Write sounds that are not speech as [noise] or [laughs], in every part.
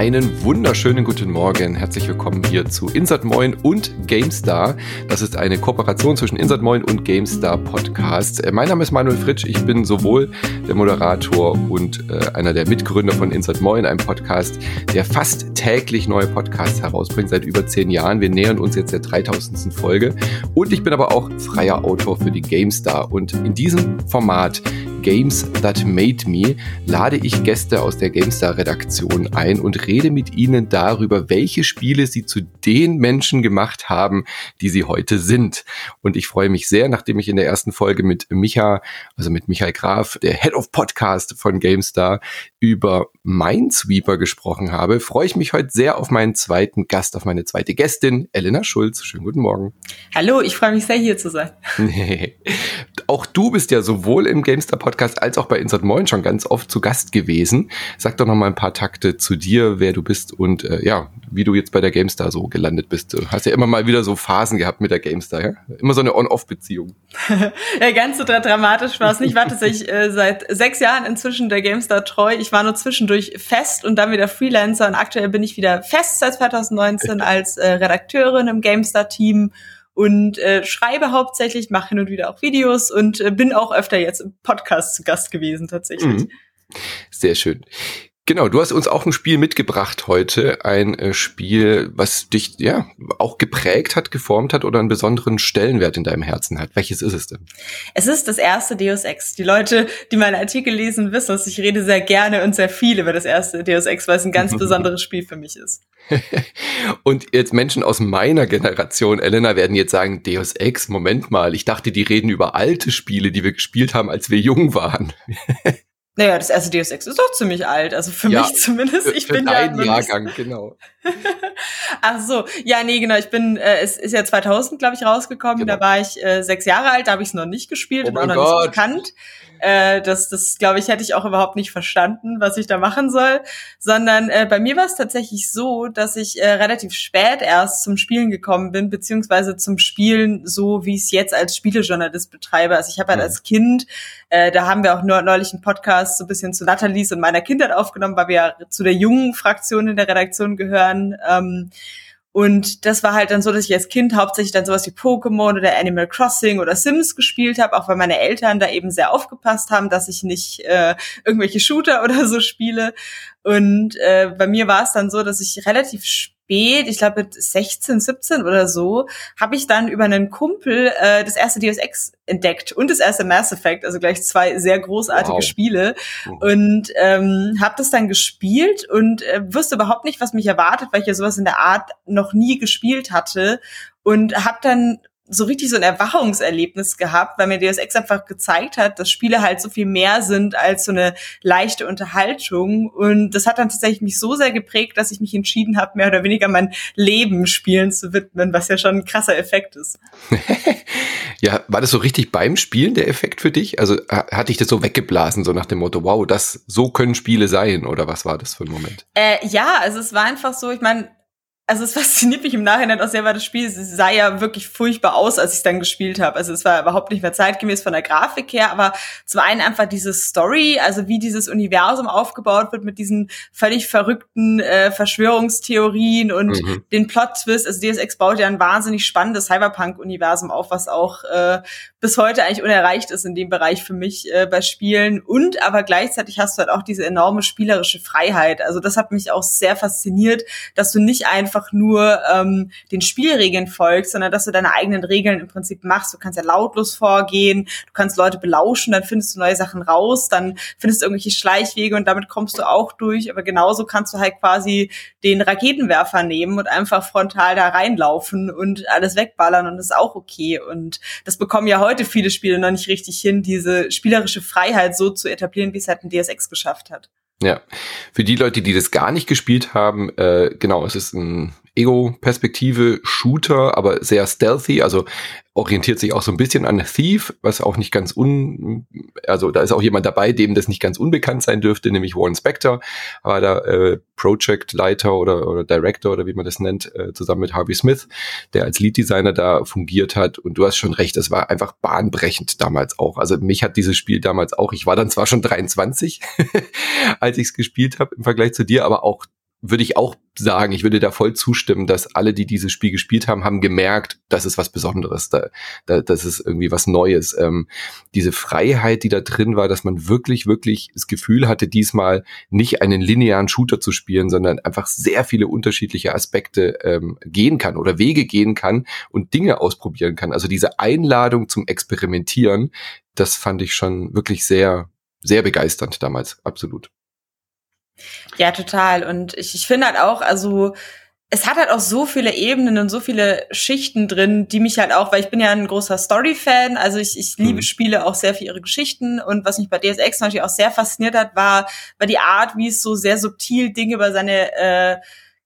Einen wunderschönen guten Morgen. Herzlich willkommen hier zu Insert Moin und GameStar. Das ist eine Kooperation zwischen Insert Moin und GameStar Podcast. Äh, mein Name ist Manuel Fritsch. Ich bin sowohl der Moderator und äh, einer der Mitgründer von Insert Moin, einem Podcast, der fast täglich neue Podcasts herausbringt, seit über zehn Jahren. Wir nähern uns jetzt der 3000. Folge. Und ich bin aber auch freier Autor für die GameStar. Und in diesem Format Games That Made Me lade ich Gäste aus der GameStar-Redaktion ein und rede mit ihnen darüber, welche Spiele sie zu den Menschen gemacht haben, die sie heute sind. Und ich freue mich sehr, nachdem ich in der ersten Folge mit Micha, also mit Michael Graf, der Head of Podcast von GameStar, über Minesweeper gesprochen habe, freue ich mich heute sehr auf meinen zweiten Gast, auf meine zweite Gästin, Elena Schulz. Schönen guten Morgen. Hallo, ich freue mich sehr, hier zu sein. [laughs] Auch du bist ja sowohl im GameStar Podcast als auch bei Insert Moin schon ganz oft zu Gast gewesen. Sag doch noch mal ein paar Takte zu dir, wer du bist und äh, ja, wie du jetzt bei der GameStar so gelandet bist. Du hast ja immer mal wieder so Phasen gehabt mit der GameStar, ja? Immer so eine On-Off-Beziehung. [laughs] ja, ganz so dramatisch war es nicht. Ich war tatsächlich äh, seit sechs Jahren inzwischen der GameStar treu. Ich war nur zwischendurch fest und dann wieder Freelancer und aktuell bin ich wieder fest seit 2019 als äh, Redakteurin im GameStar-Team und äh, schreibe hauptsächlich, mache hin und wieder auch Videos und äh, bin auch öfter jetzt im Podcast zu Gast gewesen tatsächlich. Mhm. Sehr schön. Genau, du hast uns auch ein Spiel mitgebracht heute, ein äh, Spiel, was dich ja auch geprägt hat, geformt hat oder einen besonderen Stellenwert in deinem Herzen hat. Welches ist es denn? Es ist das erste Deus Ex. Die Leute, die meine Artikel lesen, wissen dass Ich rede sehr gerne und sehr viel über das erste Deus Ex, weil es ein ganz [laughs] besonderes Spiel für mich ist. [laughs] und jetzt Menschen aus meiner Generation, Elena, werden jetzt sagen, Deus Ex, Moment mal, ich dachte, die reden über alte Spiele, die wir gespielt haben, als wir jung waren. [laughs] Naja, das erste Deus Ex ist doch ziemlich alt, also für ja, mich zumindest. Ich für bin dein ja Jahrgang, genau. [laughs] Ach so, ja, nee, genau. Ich bin, äh, es ist ja 2000, glaube ich, rausgekommen. Genau. Da war ich äh, sechs Jahre alt, da habe ich es noch nicht gespielt oh und auch noch Gott. nicht gekannt. Äh, das, das glaube ich, hätte ich auch überhaupt nicht verstanden, was ich da machen soll. Sondern äh, bei mir war es tatsächlich so, dass ich äh, relativ spät erst zum Spielen gekommen bin, beziehungsweise zum Spielen so, wie ich es jetzt als Spielejournalist betreibe. Also ich habe halt mhm. als Kind, äh, da haben wir auch nur neulich einen Podcast so ein bisschen zu Nathalies und meiner Kindheit aufgenommen, weil wir ja zu der jungen Fraktion in der Redaktion gehören. Ähm, und das war halt dann so, dass ich als Kind hauptsächlich dann sowas wie Pokémon oder Animal Crossing oder Sims gespielt habe, auch weil meine Eltern da eben sehr aufgepasst haben, dass ich nicht äh, irgendwelche Shooter [laughs] oder so spiele. Und äh, bei mir war es dann so, dass ich relativ spät, ich glaube mit 16, 17 oder so, habe ich dann über einen Kumpel äh, das erste Deus Ex entdeckt und das erste Mass Effect, also gleich zwei sehr großartige wow. Spiele mhm. und ähm, habe das dann gespielt und äh, wusste überhaupt nicht, was mich erwartet, weil ich ja sowas in der Art noch nie gespielt hatte und habe dann so richtig so ein Erwachungserlebnis gehabt, weil mir Deus Ex einfach gezeigt hat, dass Spiele halt so viel mehr sind als so eine leichte Unterhaltung. Und das hat dann tatsächlich mich so sehr geprägt, dass ich mich entschieden habe, mehr oder weniger mein Leben Spielen zu widmen, was ja schon ein krasser Effekt ist. [laughs] ja, war das so richtig beim Spielen der Effekt für dich? Also hatte ich das so weggeblasen, so nach dem Motto, wow, das so können Spiele sein, oder was war das für ein Moment? Äh, ja, also es war einfach so, ich meine, also es [laughs] fasziniert mich im Nachhinein auch sehr, weil das Spiel sah ja wirklich furchtbar aus, als ich es dann gespielt habe. Also es war überhaupt nicht mehr zeitgemäß von der Grafik her, aber zum einen einfach diese Story, also wie dieses Universum aufgebaut wird mit diesen völlig verrückten äh, Verschwörungstheorien und mhm. den Plot-Twist. Also DSX baut ja ein wahnsinnig spannendes Cyberpunk-Universum auf, was auch äh, bis heute eigentlich unerreicht ist in dem Bereich für mich äh, bei Spielen. Und aber gleichzeitig hast du halt auch diese enorme spielerische Freiheit. Also das hat mich auch sehr fasziniert, dass du nicht einfach einfach nur ähm, den Spielregeln folgst, sondern dass du deine eigenen Regeln im Prinzip machst. Du kannst ja lautlos vorgehen, du kannst Leute belauschen, dann findest du neue Sachen raus, dann findest du irgendwelche Schleichwege und damit kommst du auch durch. Aber genauso kannst du halt quasi den Raketenwerfer nehmen und einfach frontal da reinlaufen und alles wegballern und das ist auch okay. Und das bekommen ja heute viele Spiele noch nicht richtig hin, diese spielerische Freiheit so zu etablieren, wie es halt ein DSX geschafft hat. Ja, für die Leute, die das gar nicht gespielt haben, äh, genau, es ist ein Ego-Perspektive Shooter, aber sehr stealthy, also orientiert sich auch so ein bisschen an Thief, was auch nicht ganz un, also da ist auch jemand dabei, dem das nicht ganz unbekannt sein dürfte, nämlich Warren Spector, war da äh, Project-Leiter oder, oder Director oder wie man das nennt, äh, zusammen mit Harvey Smith, der als Lead-Designer da fungiert hat. Und du hast schon recht, es war einfach bahnbrechend damals auch. Also mich hat dieses Spiel damals auch, ich war dann zwar schon 23, [laughs] als ich es gespielt habe im Vergleich zu dir, aber auch würde ich auch sagen, ich würde da voll zustimmen, dass alle, die dieses Spiel gespielt haben, haben gemerkt, das ist was Besonderes, da, da, das ist irgendwie was Neues. Ähm, diese Freiheit, die da drin war, dass man wirklich, wirklich das Gefühl hatte, diesmal nicht einen linearen Shooter zu spielen, sondern einfach sehr viele unterschiedliche Aspekte ähm, gehen kann oder Wege gehen kann und Dinge ausprobieren kann. Also diese Einladung zum Experimentieren, das fand ich schon wirklich sehr, sehr begeisternd damals, absolut. Ja, total. Und ich, ich finde halt auch, also es hat halt auch so viele Ebenen und so viele Schichten drin, die mich halt auch, weil ich bin ja ein großer Story-Fan, also ich, ich liebe mhm. Spiele auch sehr für ihre Geschichten und was mich bei DSX natürlich auch sehr fasziniert hat, war, war die Art, wie es so sehr subtil Dinge über seine äh,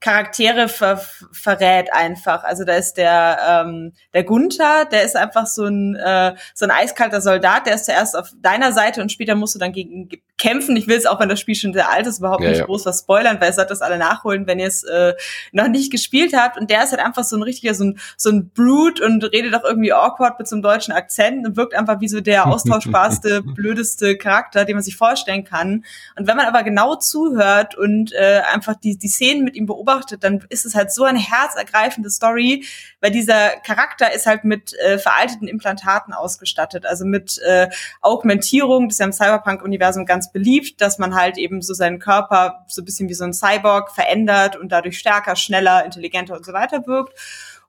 Charaktere ver verrät einfach. Also da ist der ähm, der Gunther, der ist einfach so ein äh, so ein eiskalter Soldat, der ist zuerst auf deiner Seite und später musst du dann gegen kämpfen. Ich will es auch, wenn das Spiel schon sehr alt ist, überhaupt ja, nicht ja. groß was spoilern, weil ihr sollt das alle nachholen, wenn ihr es äh, noch nicht gespielt habt. Und der ist halt einfach so ein richtiger, so ein, so ein Brute und redet auch irgendwie awkward mit so einem deutschen Akzent und wirkt einfach wie so der [laughs] austauschbarste, blödeste Charakter, den man sich vorstellen kann. Und wenn man aber genau zuhört und äh, einfach die, die Szenen mit ihm beobachtet, dann ist es halt so eine herzergreifende Story, weil dieser Charakter ist halt mit äh, veralteten Implantaten ausgestattet, also mit äh, Augmentierung, das ist ja im Cyberpunk-Universum ganz ganz beliebt, dass man halt eben so seinen Körper so ein bisschen wie so ein Cyborg verändert und dadurch stärker, schneller, intelligenter und so weiter wirkt.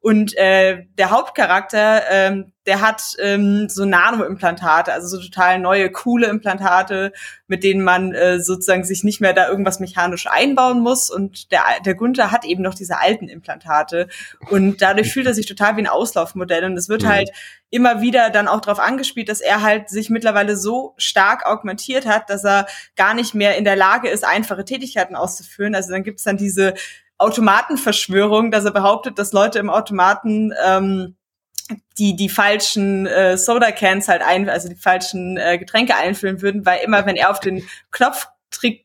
Und äh, der Hauptcharakter, ähm, der hat ähm, so Nano-Implantate, also so total neue, coole Implantate, mit denen man äh, sozusagen sich nicht mehr da irgendwas mechanisch einbauen muss. Und der, der Gunther hat eben noch diese alten Implantate. Und dadurch fühlt er sich total wie ein Auslaufmodell. Und es wird mhm. halt immer wieder dann auch darauf angespielt, dass er halt sich mittlerweile so stark augmentiert hat, dass er gar nicht mehr in der Lage ist, einfache Tätigkeiten auszuführen. Also dann gibt's dann diese Automatenverschwörung, dass er behauptet, dass Leute im Automaten ähm, die die falschen äh, Soda Cans halt ein, also die falschen äh, Getränke einfüllen würden, weil immer wenn er auf den Knopf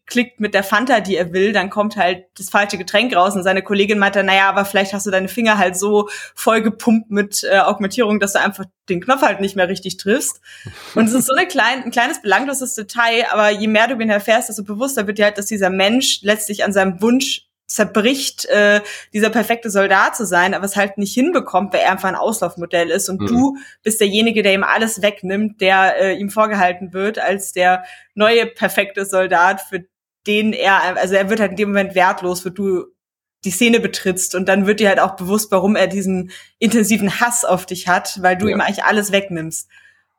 klickt mit der Fanta, die er will, dann kommt halt das falsche Getränk raus und seine Kollegin meinte, naja, aber vielleicht hast du deine Finger halt so voll gepumpt mit äh, Augmentierung, dass du einfach den Knopf halt nicht mehr richtig triffst. Und es ist so eine klein, ein kleines belangloses Detail, aber je mehr du ihn erfährst, desto bewusster wird dir halt, dass dieser Mensch letztlich an seinem Wunsch zerbricht, äh, dieser perfekte Soldat zu sein, aber es halt nicht hinbekommt, weil er einfach ein Auslaufmodell ist und mhm. du bist derjenige, der ihm alles wegnimmt, der äh, ihm vorgehalten wird als der neue perfekte Soldat, für den er, also er wird halt in dem Moment wertlos, wo du die Szene betrittst und dann wird dir halt auch bewusst, warum er diesen intensiven Hass auf dich hat, weil du ja. ihm eigentlich alles wegnimmst.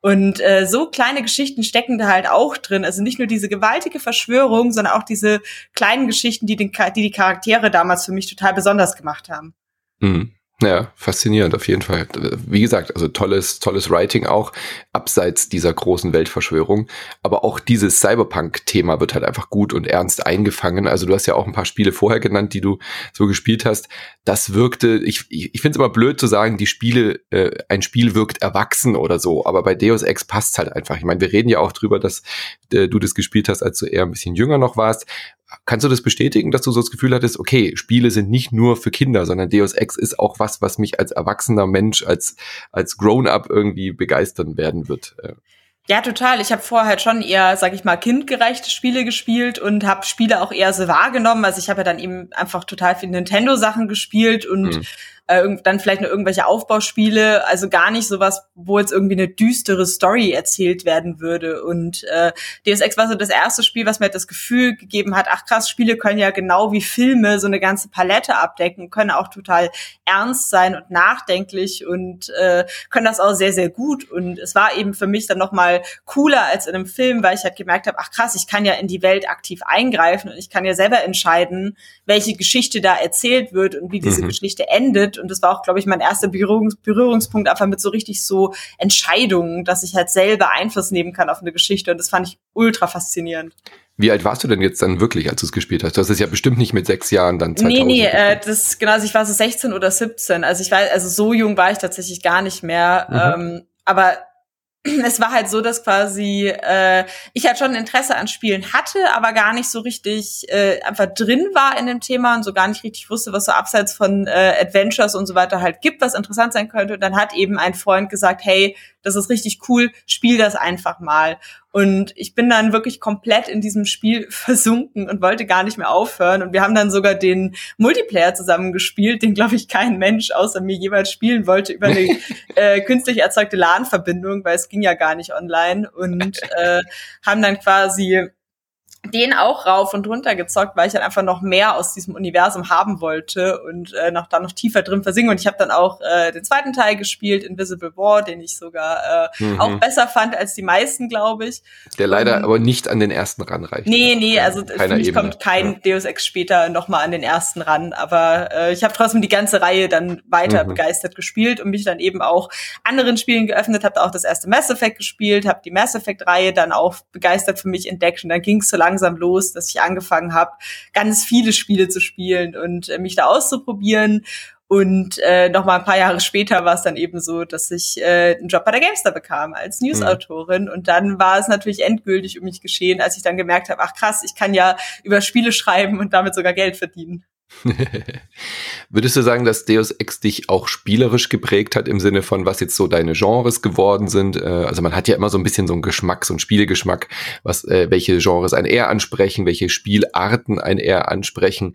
Und äh, so kleine Geschichten stecken da halt auch drin. Also nicht nur diese gewaltige Verschwörung, sondern auch diese kleinen Geschichten, die, den, die die Charaktere damals für mich total besonders gemacht haben. Mhm. Ja, faszinierend auf jeden Fall. Wie gesagt, also tolles, tolles Writing auch abseits dieser großen Weltverschwörung. Aber auch dieses Cyberpunk-Thema wird halt einfach gut und ernst eingefangen. Also du hast ja auch ein paar Spiele vorher genannt, die du so gespielt hast. Das wirkte, ich, ich, ich finde es immer blöd zu sagen, die Spiele, äh, ein Spiel wirkt erwachsen oder so. Aber bei Deus Ex passt halt einfach. Ich meine, wir reden ja auch drüber, dass äh, du das gespielt hast, als du eher ein bisschen jünger noch warst. Kannst du das bestätigen, dass du so das Gefühl hattest, okay, Spiele sind nicht nur für Kinder, sondern Deus Ex ist auch was, was mich als erwachsener Mensch, als, als Grown-up irgendwie begeistern werden wird? Äh. Ja, total. Ich habe vorher halt schon eher, sag ich mal, kindgerechte Spiele gespielt und habe Spiele auch eher so wahrgenommen. Also ich habe ja dann eben einfach total viel Nintendo-Sachen gespielt und mhm äh, dann vielleicht nur irgendwelche Aufbauspiele, also gar nicht sowas, wo jetzt irgendwie eine düstere Story erzählt werden würde. Und äh, Deus Ex war so das erste Spiel, was mir das Gefühl gegeben hat, ach krass, Spiele können ja genau wie Filme so eine ganze Palette abdecken, können auch total ernst sein und nachdenklich und äh, können das auch sehr, sehr gut. Und es war eben für mich dann nochmal cooler als in einem Film, weil ich halt gemerkt habe, ach krass, ich kann ja in die Welt aktiv eingreifen und ich kann ja selber entscheiden, welche Geschichte da erzählt wird und wie diese mhm. Geschichte endet und das war auch, glaube ich, mein erster Berührungs Berührungspunkt einfach mit so richtig so Entscheidungen, dass ich halt selber Einfluss nehmen kann auf eine Geschichte. Und das fand ich ultra faszinierend. Wie alt warst du denn jetzt dann wirklich, als du es gespielt hast? Du hast es ja bestimmt nicht mit sechs Jahren dann 2000. Nee, nee, äh, das, genau, also ich war so 16 oder 17. Also ich war, also so jung war ich tatsächlich gar nicht mehr. Mhm. Ähm, aber [clears throat] es war halt so, dass quasi äh, ich halt schon Interesse an Spielen hatte, aber gar nicht so richtig äh, einfach drin war in dem Thema und so gar nicht richtig wusste, was so abseits von äh, Adventures und so weiter halt gibt, was interessant sein könnte. Und dann hat eben ein Freund gesagt, hey, das ist richtig cool, spiel das einfach mal. Und ich bin dann wirklich komplett in diesem Spiel [laughs] versunken und wollte gar nicht mehr aufhören. Und wir haben dann sogar den Multiplayer zusammen gespielt, den, glaube ich, kein Mensch außer mir jeweils spielen wollte über eine [laughs] äh, künstlich erzeugte LAN-Verbindung, weil es ging ja gar nicht online. Und [laughs] äh, haben dann quasi den auch rauf und runter gezockt, weil ich dann einfach noch mehr aus diesem Universum haben wollte und äh, noch da noch tiefer drin versingen. Und ich habe dann auch äh, den zweiten Teil gespielt, Invisible War, den ich sogar äh, mhm. auch besser fand als die meisten, glaube ich. Der leider um, aber nicht an den ersten ranreicht. Nee, nee, also für mich kommt kein ja. Deus Ex später nochmal an den ersten ran. Aber äh, ich habe trotzdem die ganze Reihe dann weiter mhm. begeistert gespielt und mich dann eben auch anderen Spielen geöffnet, habe auch das erste Mass Effect gespielt, habe die Mass Effect-Reihe dann auch begeistert für mich entdeckt und dann ging es so lang langsam los, dass ich angefangen habe, ganz viele Spiele zu spielen und äh, mich da auszuprobieren. Und äh, noch mal ein paar Jahre später war es dann eben so, dass ich äh, einen Job bei der Gamestar bekam als hm. Newsautorin. Mhm. Und dann war es natürlich endgültig um mich geschehen, als ich dann gemerkt habe, ach krass, ich kann ja über Spiele schreiben und damit sogar Geld verdienen. [laughs] Würdest du sagen, dass Deus Ex dich auch spielerisch geprägt hat im Sinne von, was jetzt so deine Genres geworden sind? Äh, also man hat ja immer so ein bisschen so einen Geschmack, so einen Spielegeschmack, was, äh, welche Genres einen eher ansprechen, welche Spielarten einen eher ansprechen.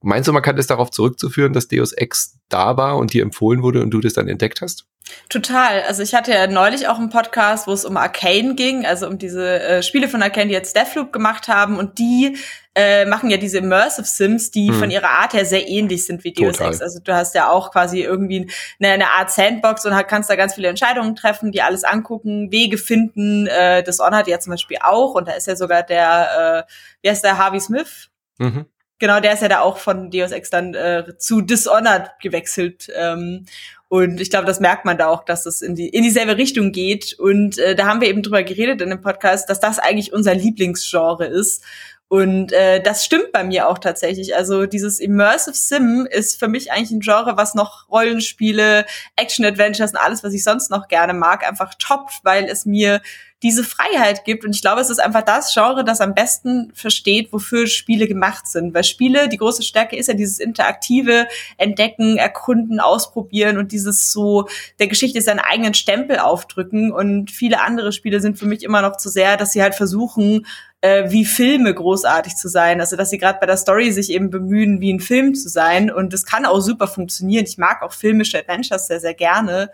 Meinst du, man kann das darauf zurückzuführen, dass Deus Ex da war und dir empfohlen wurde und du das dann entdeckt hast? Total. Also ich hatte ja neulich auch einen Podcast, wo es um Arcane ging, also um diese äh, Spiele von Arcane, die jetzt Deathloop gemacht haben und die äh, machen ja diese Immersive Sims, die hm. von ihrer Art her sehr ähnlich sind wie Deus. Ex. Also du hast ja auch quasi irgendwie eine, eine Art Sandbox und kannst da ganz viele Entscheidungen treffen, die alles angucken, Wege finden. Äh, das Honor ja zum Beispiel auch und da ist ja sogar der, äh, wie heißt der, Harvey Smith? Mhm. Genau, der ist ja da auch von Deus Ex dann äh, zu Dishonored gewechselt. Ähm, und ich glaube, das merkt man da auch, dass es in, die, in dieselbe Richtung geht. Und äh, da haben wir eben drüber geredet in dem Podcast, dass das eigentlich unser Lieblingsgenre ist. Und äh, das stimmt bei mir auch tatsächlich. Also dieses Immersive Sim ist für mich eigentlich ein Genre, was noch Rollenspiele, Action-Adventures und alles, was ich sonst noch gerne mag, einfach toppt, weil es mir diese Freiheit gibt. Und ich glaube, es ist einfach das Genre, das am besten versteht, wofür Spiele gemacht sind. Weil Spiele, die große Stärke ist ja dieses interaktive Entdecken, Erkunden, Ausprobieren und dieses so der Geschichte seinen eigenen Stempel aufdrücken. Und viele andere Spiele sind für mich immer noch zu sehr, dass sie halt versuchen, äh, wie Filme großartig zu sein. Also dass sie gerade bei der Story sich eben bemühen, wie ein Film zu sein. Und das kann auch super funktionieren. Ich mag auch filmische Adventures sehr, sehr gerne.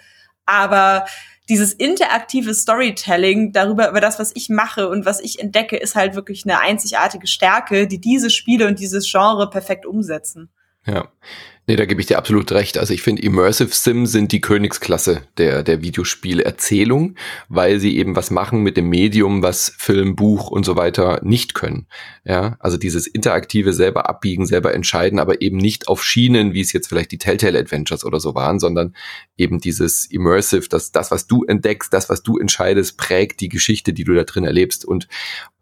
Aber dieses interaktive Storytelling darüber, über das, was ich mache und was ich entdecke, ist halt wirklich eine einzigartige Stärke, die diese Spiele und dieses Genre perfekt umsetzen. Ja. Nee, da gebe ich dir absolut recht. Also ich finde, Immersive Sim sind die Königsklasse der, der Videospielerzählung, weil sie eben was machen mit dem Medium, was Film, Buch und so weiter nicht können. Ja, also dieses interaktive selber abbiegen, selber entscheiden, aber eben nicht auf Schienen, wie es jetzt vielleicht die Telltale Adventures oder so waren, sondern eben dieses Immersive, dass das, was du entdeckst, das, was du entscheidest, prägt die Geschichte, die du da drin erlebst. Und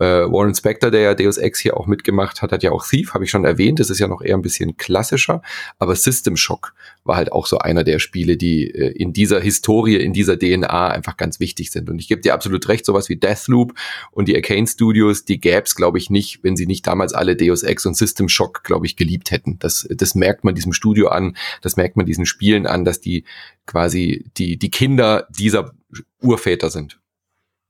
äh, Warren Spector, der ja Deus Ex hier auch mitgemacht hat, hat ja auch Thief, habe ich schon erwähnt. Das ist ja noch eher ein bisschen klassischer, aber aber System Shock war halt auch so einer der Spiele, die äh, in dieser Historie, in dieser DNA einfach ganz wichtig sind. Und ich gebe dir absolut recht, sowas wie Deathloop und die Arcane Studios, die gäb's, glaube ich, nicht, wenn sie nicht damals alle Deus Ex und System Shock, glaube ich, geliebt hätten. Das, das merkt man diesem Studio an, das merkt man diesen Spielen an, dass die quasi die, die Kinder dieser Urväter sind.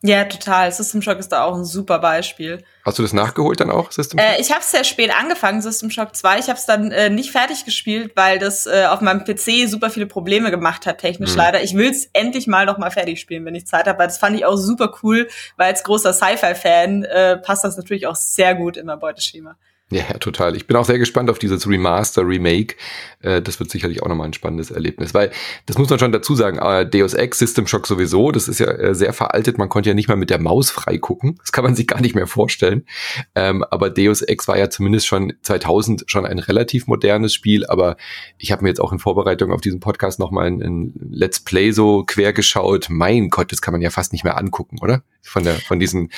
Ja, total. System Shock ist da auch ein super Beispiel. Hast du das nachgeholt dann auch, System Shock? Äh, ich habe es sehr spät angefangen, System Shock 2. Ich habe es dann äh, nicht fertig gespielt, weil das äh, auf meinem PC super viele Probleme gemacht hat, technisch mhm. leider. Ich will es endlich mal noch mal fertig spielen, wenn ich Zeit habe. Das fand ich auch super cool, weil als großer Sci-Fi-Fan äh, passt das natürlich auch sehr gut in mein Beuteschema. Ja, total. Ich bin auch sehr gespannt auf dieses Remaster, Remake. Äh, das wird sicherlich auch nochmal ein spannendes Erlebnis, weil das muss man schon dazu sagen. Äh, Deus Ex, System Shock sowieso, das ist ja äh, sehr veraltet. Man konnte ja nicht mal mit der Maus frei gucken. Das kann man sich gar nicht mehr vorstellen. Ähm, aber Deus Ex war ja zumindest schon 2000 schon ein relativ modernes Spiel. Aber ich habe mir jetzt auch in Vorbereitung auf diesen Podcast nochmal ein Let's Play so quer geschaut. Mein Gott, das kann man ja fast nicht mehr angucken, oder? Von der von diesen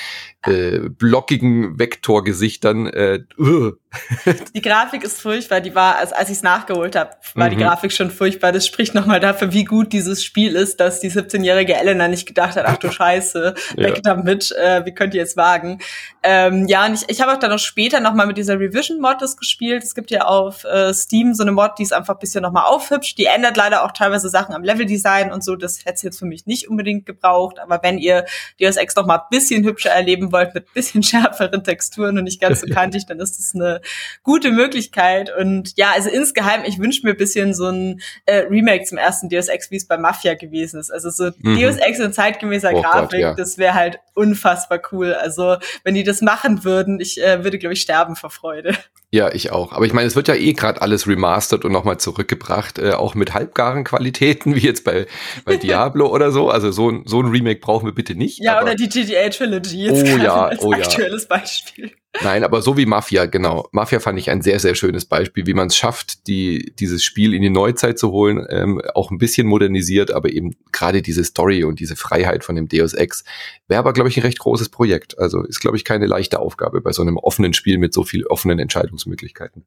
äh, blockigen Vektorgesichtern. Äh, uh. [laughs] Die Grafik ist furchtbar. Die war, als, als ich es nachgeholt habe, war mhm. die Grafik schon furchtbar. Das spricht nochmal dafür, wie gut dieses Spiel ist, dass die 17-jährige Elena nicht gedacht hat, ach du [laughs] Scheiße, weg ja. damit, äh, wie könnt ihr jetzt wagen? Ähm, ja, und ich, ich habe auch dann noch später nochmal mit dieser Revision-Mod das gespielt. Es gibt ja auf äh, Steam so eine Mod, die ist einfach ein bisschen nochmal aufhübscht. Die ändert leider auch teilweise Sachen am Leveldesign und so. Das hätte es jetzt für mich nicht unbedingt gebraucht. Aber wenn ihr Deus Ex noch mal ein bisschen hübscher erleben wollt, mit bisschen [laughs] schärferen Texturen und nicht ganz so [laughs] kantig, dann ist das eine gute Möglichkeit. Und ja, also insgeheim, ich wünsche mir ein bisschen so ein äh, Remake zum ersten Deus Ex, wie es bei Mafia gewesen ist. Also so mhm. Deus Ex in zeitgemäßer oh Grafik, Gott, ja. das wäre halt unfassbar cool. Also wenn die das machen würden, ich äh, würde, glaube ich, sterben vor Freude. Ja, ich auch. Aber ich meine, es wird ja eh gerade alles remastered und nochmal zurückgebracht, äh, auch mit halbgaren Qualitäten, [laughs] wie jetzt bei, bei Diablo oder so. Also so, so ein Remake brauchen wir bitte nicht. Ja, oder die GTA Trilogy jetzt oh, ja, als oh, aktuelles ja. Beispiel. Nein, aber so wie Mafia, genau. Mafia fand ich ein sehr, sehr schönes Beispiel, wie man es schafft, die, dieses Spiel in die Neuzeit zu holen, ähm, auch ein bisschen modernisiert, aber eben gerade diese Story und diese Freiheit von dem Deus Ex wäre aber, glaube ich, ein recht großes Projekt. Also ist, glaube ich, keine leichte Aufgabe bei so einem offenen Spiel mit so viel offenen Entscheidungsmöglichkeiten.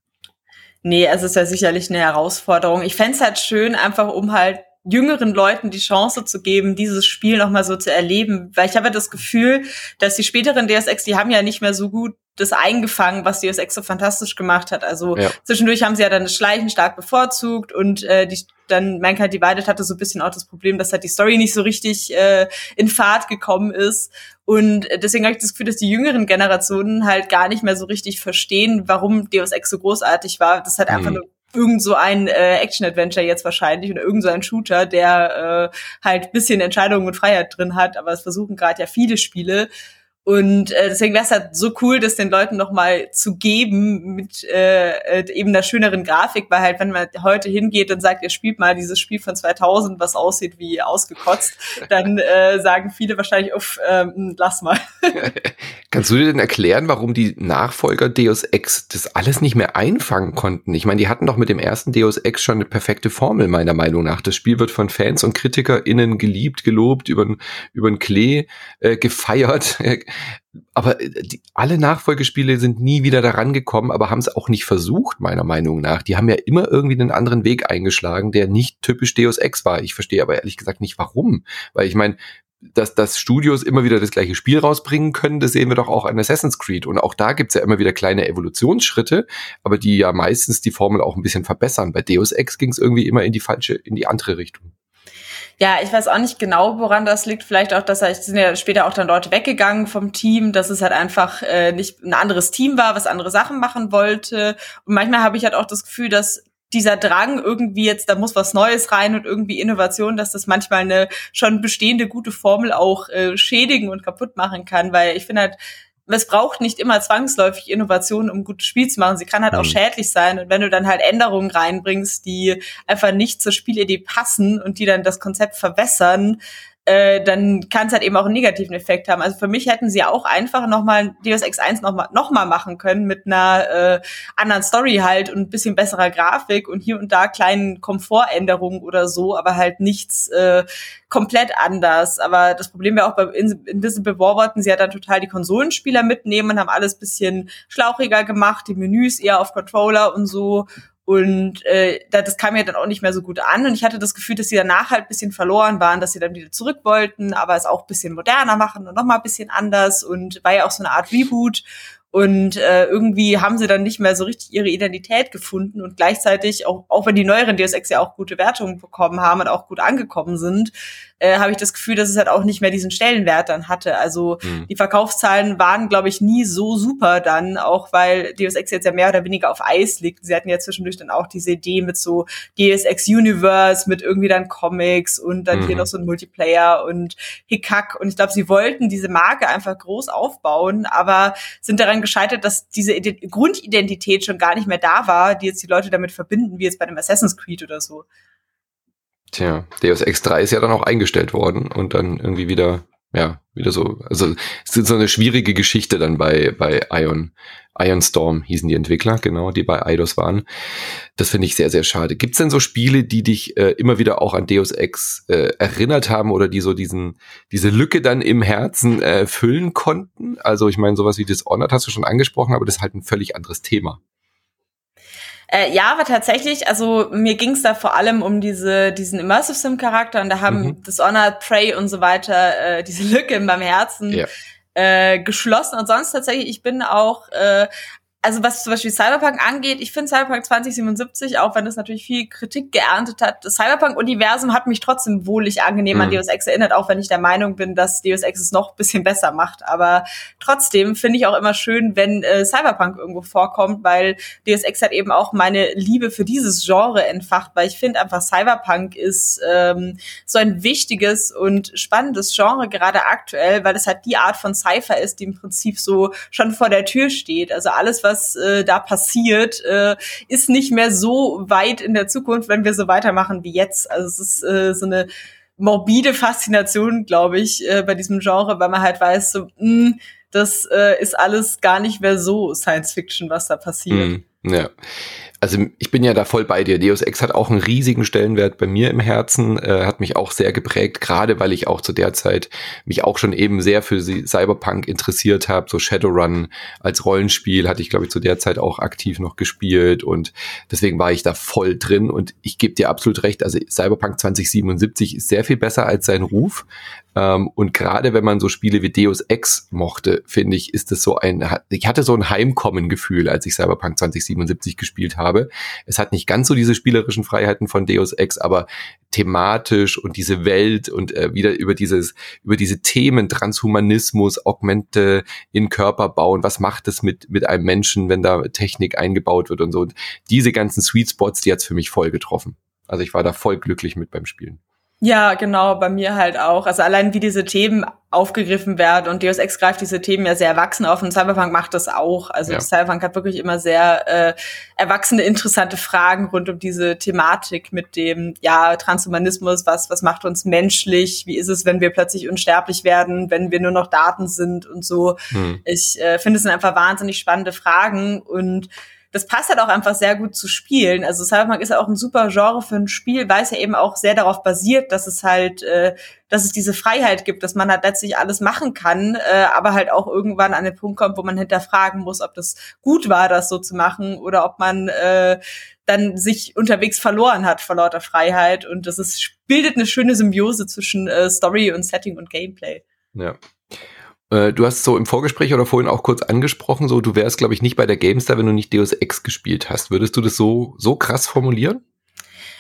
Nee, es ist ja sicherlich eine Herausforderung. Ich fände halt schön, einfach um halt jüngeren Leuten die Chance zu geben, dieses Spiel nochmal so zu erleben. Weil ich habe das Gefühl, dass die späteren DSX, die haben ja nicht mehr so gut das eingefangen, was Deus Ex so fantastisch gemacht hat. Also ja. zwischendurch haben sie ja dann das Schleichen stark bevorzugt und äh, die, dann Mankind Divided hatte so ein bisschen auch das Problem, dass halt die Story nicht so richtig äh, in Fahrt gekommen ist. Und deswegen habe ich das Gefühl, dass die jüngeren Generationen halt gar nicht mehr so richtig verstehen, warum Deus Ex so großartig war. Das hat einfach mhm. nur irgend so ein äh, Action-Adventure jetzt wahrscheinlich oder irgend so ein Shooter, der äh, halt bisschen Entscheidungen und Freiheit drin hat, aber es versuchen gerade ja viele Spiele. Und äh, deswegen wäre es halt so cool, das den Leuten noch mal zu geben mit äh, äh, eben einer schöneren Grafik, weil halt, wenn man heute hingeht und sagt, ihr spielt mal dieses Spiel von 2000, was aussieht wie ausgekotzt, [laughs] dann äh, sagen viele wahrscheinlich, uff, ähm, lass mal. [laughs] Kannst du dir denn erklären, warum die Nachfolger Deus Ex das alles nicht mehr einfangen konnten? Ich meine, die hatten doch mit dem ersten Deus Ex schon eine perfekte Formel, meiner Meinung nach. Das Spiel wird von Fans und KritikerInnen geliebt, gelobt, über den Klee äh, gefeiert [laughs] aber äh, die, alle Nachfolgespiele sind nie wieder daran gekommen, aber haben es auch nicht versucht, meiner Meinung nach. Die haben ja immer irgendwie einen anderen Weg eingeschlagen, der nicht typisch Deus Ex war. Ich verstehe aber ehrlich gesagt nicht warum. Weil ich meine, dass, dass Studios immer wieder das gleiche Spiel rausbringen können, das sehen wir doch auch an Assassin's Creed. Und auch da gibt's ja immer wieder kleine Evolutionsschritte, aber die ja meistens die Formel auch ein bisschen verbessern. Bei Deus Ex ging es irgendwie immer in die falsche, in die andere Richtung. Ja, ich weiß auch nicht genau, woran das liegt. Vielleicht auch, dass es sind ja später auch dann Leute weggegangen vom Team, dass es halt einfach äh, nicht ein anderes Team war, was andere Sachen machen wollte. Und manchmal habe ich halt auch das Gefühl, dass dieser Drang irgendwie jetzt, da muss was Neues rein und irgendwie Innovation, dass das manchmal eine schon bestehende gute Formel auch äh, schädigen und kaputt machen kann, weil ich finde halt, es braucht nicht immer zwangsläufig Innovationen, um gutes Spiel zu machen. Sie kann halt auch mhm. schädlich sein. Und wenn du dann halt Änderungen reinbringst, die einfach nicht zur Spielidee passen und die dann das Konzept verwässern, äh, dann kann es halt eben auch einen negativen Effekt haben. Also für mich hätten sie auch einfach nochmal Deus Ex 1 nochmal noch mal machen können mit einer äh, anderen Story halt und ein bisschen besserer Grafik und hier und da kleinen Komfortänderungen oder so, aber halt nichts äh, komplett anders. Aber das Problem wäre auch bei Invisible War wollten sie ja dann total die Konsolenspieler mitnehmen und haben alles bisschen schlauchiger gemacht, die Menüs eher auf Controller und so. Und äh, das kam ja dann auch nicht mehr so gut an. Und ich hatte das Gefühl, dass sie danach halt bisschen verloren waren, dass sie dann wieder zurück wollten, aber es auch bisschen moderner machen und nochmal bisschen anders. Und war ja auch so eine Art Reboot. Und äh, irgendwie haben sie dann nicht mehr so richtig ihre Identität gefunden und gleichzeitig, auch, auch wenn die neueren Deus Ex ja auch gute Wertungen bekommen haben und auch gut angekommen sind, äh, habe ich das Gefühl, dass es halt auch nicht mehr diesen Stellenwert dann hatte. Also mhm. die Verkaufszahlen waren, glaube ich, nie so super dann, auch weil Deus Ex jetzt ja mehr oder weniger auf Eis liegt. Sie hatten ja zwischendurch dann auch diese Idee mit so Deus Ex Universe, mit irgendwie dann Comics und dann mhm. hier noch so ein Multiplayer und Hickhack. Und ich glaube, sie wollten diese Marke einfach groß aufbauen, aber sind daran gescheitert, dass diese Ident Grundidentität schon gar nicht mehr da war, die jetzt die Leute damit verbinden, wie jetzt bei dem Assassin's Creed oder so. Tja, Deus Ex 3 ist ja dann auch eingestellt worden und dann irgendwie wieder ja, wieder so, also es ist so eine schwierige Geschichte dann bei, bei Ion. Ion Storm hießen die Entwickler, genau, die bei Eidos waren. Das finde ich sehr, sehr schade. Gibt es denn so Spiele, die dich äh, immer wieder auch an Deus Ex äh, erinnert haben oder die so diesen, diese Lücke dann im Herzen äh, füllen konnten? Also ich meine, sowas wie Dishonored hast du schon angesprochen, aber das ist halt ein völlig anderes Thema. Äh, ja, aber tatsächlich, also mir ging es da vor allem um diese, diesen Immersive Sim-Charakter und da haben mhm. Dishonored, Prey und so weiter äh, diese [laughs] Lücke in meinem Herzen ja. äh, geschlossen. Und sonst tatsächlich, ich bin auch äh, also was zum Beispiel Cyberpunk angeht, ich finde Cyberpunk 2077, auch wenn es natürlich viel Kritik geerntet hat, das Cyberpunk-Universum hat mich trotzdem wohlig angenehm mhm. an Deus Ex erinnert, auch wenn ich der Meinung bin, dass Deus Ex es noch bisschen besser macht. Aber trotzdem finde ich auch immer schön, wenn äh, Cyberpunk irgendwo vorkommt, weil Deus Ex hat eben auch meine Liebe für dieses Genre entfacht, weil ich finde einfach Cyberpunk ist ähm, so ein wichtiges und spannendes Genre, gerade aktuell, weil es halt die Art von Cypher ist, die im Prinzip so schon vor der Tür steht. Also alles, was äh, da passiert, äh, ist nicht mehr so weit in der Zukunft, wenn wir so weitermachen wie jetzt. Also es ist äh, so eine morbide Faszination, glaube ich, äh, bei diesem Genre, weil man halt weiß, so, mh, hm, das äh, ist alles gar nicht mehr so Science Fiction, was da passiert. Mm, ja also ich bin ja da voll bei dir. Deus Ex hat auch einen riesigen Stellenwert bei mir im Herzen, äh, hat mich auch sehr geprägt, gerade weil ich auch zu der Zeit mich auch schon eben sehr für Cyberpunk interessiert habe. So Shadowrun als Rollenspiel hatte ich, glaube ich, zu der Zeit auch aktiv noch gespielt und deswegen war ich da voll drin und ich gebe dir absolut recht. Also Cyberpunk 2077 ist sehr viel besser als sein Ruf. Ähm, und gerade wenn man so Spiele wie Deus Ex mochte, finde ich, ist es so ein, ich hatte so ein Heimkommen-Gefühl, als ich Cyberpunk 2077 gespielt habe. Es hat nicht ganz so diese spielerischen Freiheiten von Deus Ex, aber thematisch und diese Welt und äh, wieder über dieses, über diese Themen Transhumanismus, Augmente in Körper bauen, was macht es mit, mit einem Menschen, wenn da Technik eingebaut wird und so. Und diese ganzen Sweet Spots, die hat's für mich voll getroffen. Also ich war da voll glücklich mit beim Spielen. Ja, genau, bei mir halt auch. Also allein wie diese Themen aufgegriffen werden und Deus Ex greift diese Themen ja sehr erwachsen auf und Cyberpunk macht das auch. Also ja. Cyberpunk hat wirklich immer sehr äh, erwachsene, interessante Fragen rund um diese Thematik mit dem, ja, Transhumanismus, was, was macht uns menschlich, wie ist es, wenn wir plötzlich unsterblich werden, wenn wir nur noch Daten sind und so. Hm. Ich äh, finde, es sind einfach wahnsinnig spannende Fragen und das passt halt auch einfach sehr gut zu spielen. Also Cyberpunk ist ja auch ein super Genre für ein Spiel, weil es ja eben auch sehr darauf basiert, dass es halt, äh, dass es diese Freiheit gibt, dass man halt letztlich alles machen kann, äh, aber halt auch irgendwann an den Punkt kommt, wo man hinterfragen muss, ob das gut war, das so zu machen oder ob man äh, dann sich unterwegs verloren hat vor lauter Freiheit. Und das ist, bildet eine schöne Symbiose zwischen äh, Story und Setting und Gameplay. Ja. Äh, du hast so im Vorgespräch oder vorhin auch kurz angesprochen, so du wärst, glaube ich, nicht bei der GameStar, wenn du nicht Deus Ex gespielt hast. Würdest du das so, so krass formulieren?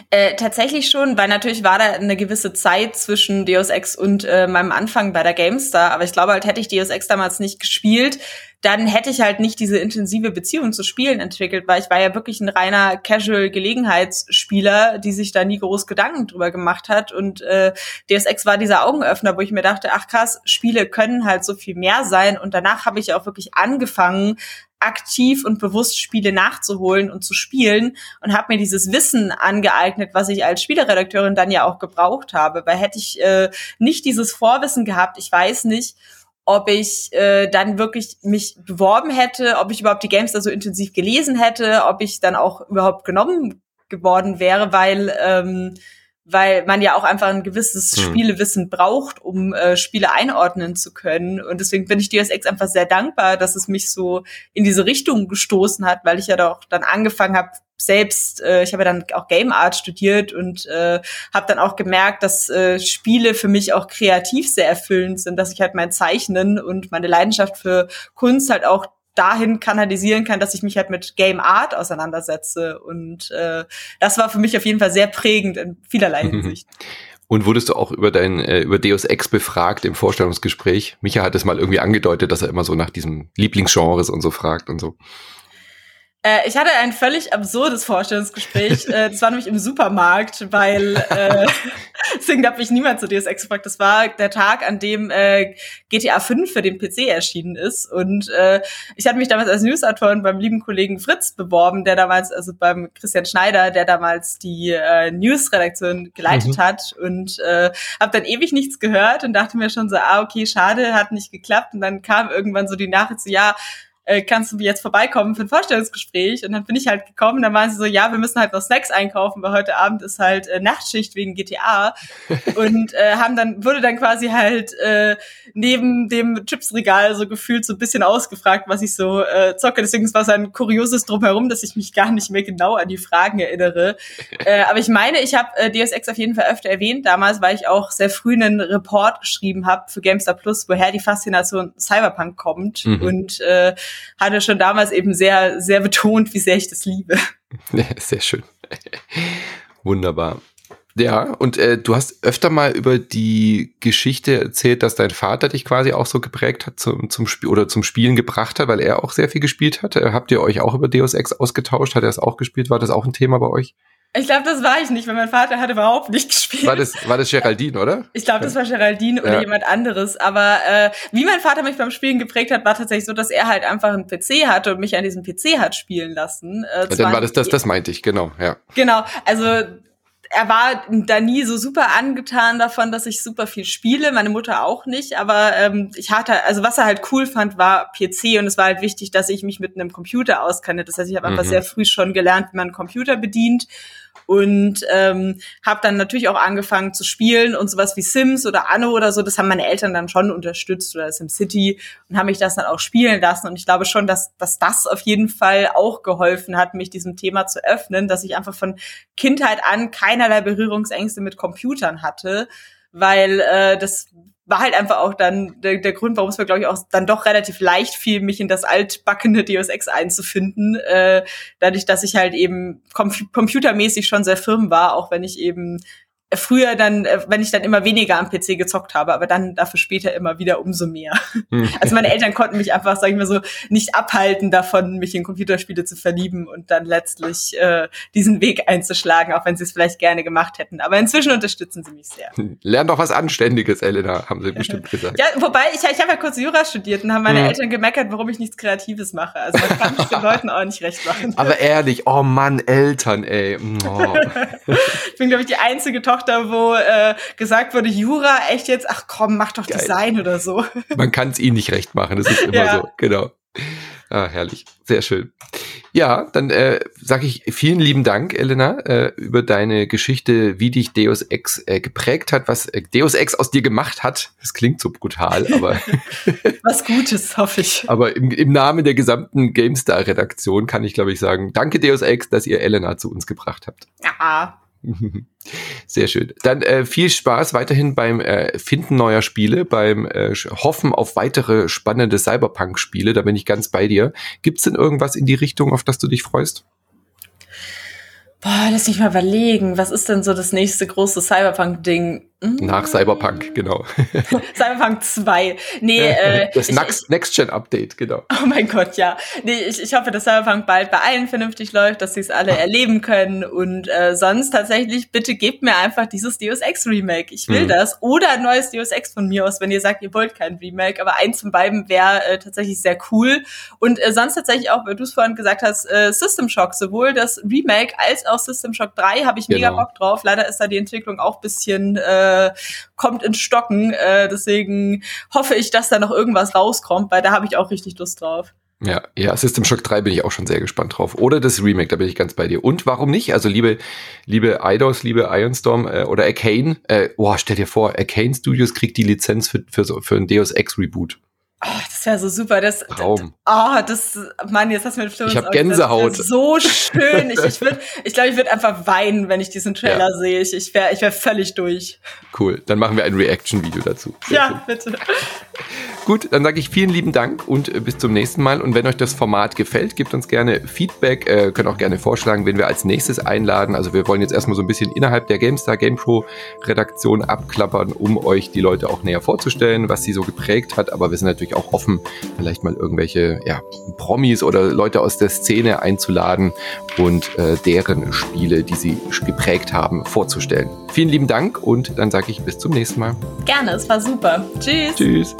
Äh, tatsächlich schon, weil natürlich war da eine gewisse Zeit zwischen Deus Ex und äh, meinem Anfang bei der GameStar. Aber ich glaube halt, hätte ich Deus Ex damals nicht gespielt, dann hätte ich halt nicht diese intensive Beziehung zu Spielen entwickelt, weil ich war ja wirklich ein reiner Casual-Gelegenheitsspieler, die sich da nie groß Gedanken drüber gemacht hat. Und äh, Deus Ex war dieser Augenöffner, wo ich mir dachte, ach krass, Spiele können halt so viel mehr sein. Und danach habe ich auch wirklich angefangen, aktiv und bewusst Spiele nachzuholen und zu spielen und habe mir dieses Wissen angeeignet, was ich als Spieleredakteurin dann ja auch gebraucht habe. Weil hätte ich äh, nicht dieses Vorwissen gehabt, ich weiß nicht, ob ich äh, dann wirklich mich beworben hätte, ob ich überhaupt die Games da so intensiv gelesen hätte, ob ich dann auch überhaupt genommen geworden wäre, weil ähm, weil man ja auch einfach ein gewisses hm. Spielewissen braucht, um äh, Spiele einordnen zu können. Und deswegen bin ich Deus Ex einfach sehr dankbar, dass es mich so in diese Richtung gestoßen hat, weil ich ja doch dann angefangen habe, selbst, äh, ich habe ja dann auch Game Art studiert und äh, habe dann auch gemerkt, dass äh, Spiele für mich auch kreativ sehr erfüllend sind, dass ich halt mein Zeichnen und meine Leidenschaft für Kunst halt auch dahin kanalisieren kann, dass ich mich halt mit Game Art auseinandersetze. Und äh, das war für mich auf jeden Fall sehr prägend in vielerlei Hinsicht. Und wurdest du auch über dein äh, über Deus Ex befragt im Vorstellungsgespräch? Micha hat es mal irgendwie angedeutet, dass er immer so nach diesem Lieblingsgenres und so fragt und so. Äh, ich hatte ein völlig absurdes Vorstellungsgespräch. [laughs] äh, das war nämlich im Supermarkt, weil äh, [laughs] deswegen hat mich niemand zu Deus Ex gefragt. Das war der Tag, an dem äh, GTA 5 für den PC erschienen ist. Und äh, ich hatte mich damals als Newsautorin beim lieben Kollegen Fritz beworben, der damals, also beim Christian Schneider, der damals die äh, News-Redaktion geleitet mhm. hat und äh, habe dann ewig nichts gehört und dachte mir schon so, ah, okay, schade, hat nicht geklappt. Und dann kam irgendwann so die Nachricht so, ja, äh, kannst du jetzt vorbeikommen für ein Vorstellungsgespräch? Und dann bin ich halt gekommen, dann waren sie so, ja, wir müssen halt noch Snacks einkaufen, weil heute Abend ist halt äh, Nachtschicht wegen GTA. [laughs] und äh, haben dann, wurde dann quasi halt äh, neben dem Chipsregal so gefühlt so ein bisschen ausgefragt, was ich so äh, zocke. Deswegen war es ein kurioses Drumherum, dass ich mich gar nicht mehr genau an die Fragen erinnere. [laughs] äh, aber ich meine, ich habe äh, Deus Ex auf jeden Fall öfter erwähnt, damals, weil ich auch sehr früh einen Report geschrieben habe für GameStar Plus, woher die Faszination Cyberpunk kommt. Mhm. Und äh, hatte schon damals eben sehr, sehr betont, wie sehr ich das liebe. [laughs] Sehr schön. Wunderbar. Ja, und äh, du hast öfter mal über die Geschichte erzählt, dass dein Vater dich quasi auch so geprägt hat zum, zum Spiel oder zum Spielen gebracht hat, weil er auch sehr viel gespielt hat. Äh, habt ihr euch auch über Deus Ex ausgetauscht? Hat er es auch gespielt? War das auch ein Thema bei euch? Ich glaube, das war ich nicht, weil mein Vater hat überhaupt nicht [laughs] gespielt. War das, war das Geraldine, oder? Ich glaube, das war Geraldine oder ja. jemand anderes. Aber äh, wie mein Vater mich beim Spielen geprägt hat, war tatsächlich so, dass er halt einfach einen PC hatte und mich an diesem PC hat spielen lassen. Äh, dann war das, das, das meinte ich, genau, ja. Genau, also er war da nie so super angetan davon, dass ich super viel spiele, meine Mutter auch nicht, aber ähm, ich hatte, also was er halt cool fand, war PC und es war halt wichtig, dass ich mich mit einem Computer auskenne. Das heißt, ich habe mhm. einfach sehr früh schon gelernt, wie man einen Computer bedient und ähm, habe dann natürlich auch angefangen zu spielen und sowas wie Sims oder Anno oder so, das haben meine Eltern dann schon unterstützt oder SimCity und haben mich das dann auch spielen lassen und ich glaube schon, dass, dass das auf jeden Fall auch geholfen hat, mich diesem Thema zu öffnen, dass ich einfach von Kindheit an keinerlei Berührungsängste mit Computern hatte, weil äh, das war halt einfach auch dann der, der Grund, warum es mir, glaube ich, auch dann doch relativ leicht fiel, mich in das altbackene Deus Ex einzufinden. Äh, dadurch, dass ich halt eben computermäßig schon sehr firm war, auch wenn ich eben früher dann, äh, wenn ich dann immer weniger am PC gezockt habe, aber dann dafür später immer wieder umso mehr. Hm. [laughs] Also meine Eltern konnten mich einfach, sag ich mal so, nicht abhalten davon, mich in Computerspiele zu verlieben und dann letztlich äh, diesen Weg einzuschlagen, auch wenn sie es vielleicht gerne gemacht hätten. Aber inzwischen unterstützen sie mich sehr. Lern doch was Anständiges, Elena, haben sie bestimmt [laughs] gesagt. Ja, wobei, ich, ich habe ja kurz Jura studiert und haben meine ja. Eltern gemeckert, warum ich nichts Kreatives mache. Also man kann es den [laughs] Leuten auch nicht recht machen. Aber ehrlich, oh Mann, Eltern, ey. Oh. ich bin, glaube ich, die einzige Tochter, Tochter, wo äh, gesagt wurde, Jura, echt jetzt, ach komm, mach doch Geil. Design oder so. [laughs] Man kann es ihnen nicht recht machen, das ist immer ja. so, genau. Ah, herrlich, sehr schön. Ja, dann äh, sage ich vielen lieben Dank, Elena, äh, über deine Geschichte, wie dich Deus Ex äh, geprägt hat, was äh, Deus Ex aus dir gemacht hat. Das klingt so brutal, aber [laughs] was Gutes, hoffe ich. Aber im, im Namen der gesamten GameStar-Redaktion kann ich, glaube ich, sagen, danke Deus Ex, dass ihr Elena zu uns gebracht habt. Ja, [laughs] Sehr schön. Dann äh, viel Spaß weiterhin beim äh, Finden neuer Spiele, beim äh, Hoffen auf weitere spannende Cyberpunk-Spiele. Da bin ich ganz bei dir. Gibt's denn irgendwas in die Richtung, auf das du dich freust? Boah, lass mich mal überlegen. Was ist denn so das nächste große Cyberpunk-Ding? Nach Cyberpunk, genau. [laughs] Cyberpunk 2. Nee, äh, das Next-Gen-Update, genau. Oh mein Gott, ja. Nee, ich, ich hoffe, dass Cyberpunk bald bei allen vernünftig läuft, dass sie es alle erleben können. Und äh, sonst tatsächlich, bitte gebt mir einfach dieses Deus Ex Remake. Ich will mhm. das. Oder ein neues Deus Ex von mir aus, wenn ihr sagt, ihr wollt kein Remake. Aber eins von beiden wäre äh, tatsächlich sehr cool. Und äh, sonst tatsächlich auch, weil du es vorhin gesagt hast, äh, System Shock. Sowohl das Remake als auch System Shock 3 habe ich mega genau. Bock drauf. Leider ist da die Entwicklung auch bisschen äh, äh, kommt ins Stocken. Äh, deswegen hoffe ich, dass da noch irgendwas rauskommt, weil da habe ich auch richtig Lust drauf. Ja, ja, System Shock 3 bin ich auch schon sehr gespannt drauf. Oder das Remake, da bin ich ganz bei dir. Und warum nicht? Also liebe, liebe Eidos, liebe Ironstorm äh, oder Arcane, äh, boah, stell dir vor, Arcane Studios kriegt die Lizenz für, für, so, für ein Deus Ex Reboot. Oh, das wäre so super. Das, Traum. Oh, das, Mann, jetzt hast du mir den Ich habe Gänsehaut. so schön. Ich, ich würde, ich glaube, ich würde einfach weinen, wenn ich diesen Trailer ja. sehe. Ich, ich wäre, ich wäre völlig durch. Cool. Dann machen wir ein Reaction-Video dazu. Sehr ja, cool. bitte. Gut, dann sage ich vielen lieben Dank und äh, bis zum nächsten Mal. Und wenn euch das Format gefällt, gebt uns gerne Feedback, äh, könnt auch gerne vorschlagen, wen wir als nächstes einladen. Also wir wollen jetzt erstmal so ein bisschen innerhalb der GameStar Game Pro Redaktion abklappern, um euch die Leute auch näher vorzustellen, was sie so geprägt hat. Aber wir sind natürlich auch offen, vielleicht mal irgendwelche ja, Promis oder Leute aus der Szene einzuladen und äh, deren Spiele, die sie geprägt haben, vorzustellen. Vielen lieben Dank und dann sage ich bis zum nächsten Mal. Gerne, es war super. Tschüss. Tschüss.